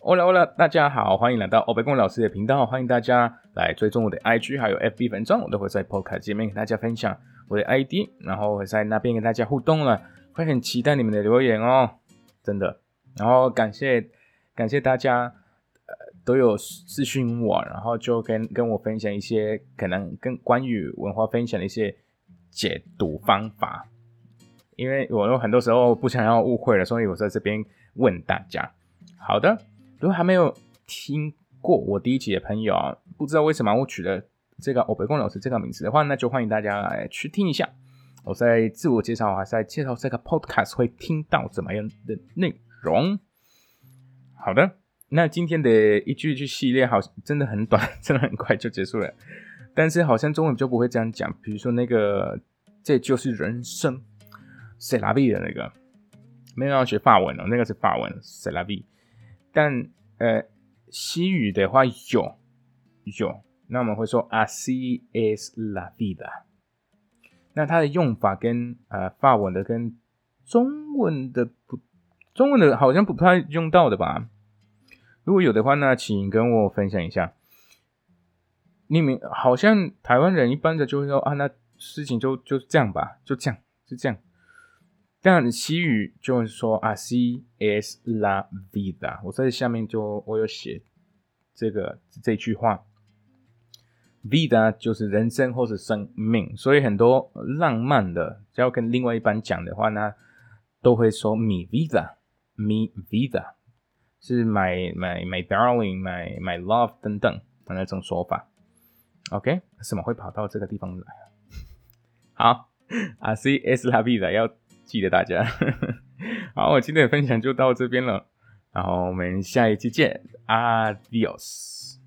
Hola Hola，大家好，欢迎来到欧贝贡老师的频道，欢迎大家来追踪我的 IG 还有 FB 粉钻，我都会在 Podcast 界面跟大家分享我的 ID，然后会在那边跟大家互动了，会很期待你们的留言哦，真的。然后感谢感谢大家，呃，都有私讯我，然后就跟跟我分享一些可能跟关于文化分享的一些解读方法，因为我有很多时候不想要误会了，所以我在这边问大家。好的。如果还没有听过我第一集的朋友啊，不知道为什么我取了这个欧北贡老师这个名字的话，那就欢迎大家来去听一下。我在自我介绍还是在介绍这个 podcast 会听到怎么样的内容？好的，那今天的一句一句系列好真的很短，真的很快就结束了。但是好像中文就不会这样讲，比如说那个这就是人生，c'est la vie 的那个，没有要学法文哦，那个是法文，c'est la vie。但呃，西语的话有有，那我们会说 “así es la vida”。那它的用法跟呃法文的跟中文的不，中文的好像不太用到的吧？如果有的话，那请跟我分享一下。你们好像台湾人一般的就会说啊，那事情就就这样吧，就这样，就这样。但西语就是说 “así es la vida”，我在下面就我有写这个这句话，“vida” 就是人生或是生命，所以很多浪漫的，只要跟另外一半讲的话呢，都会说 “mi vida”，“mi vida” 是 “my my my darling”、“my my love” 等等的那种说法。OK，怎么会跑到这个地方来？好，“así es la vida” 要。记得大家，好，我今天的分享就到这边了，然后我们下一期见，Adios。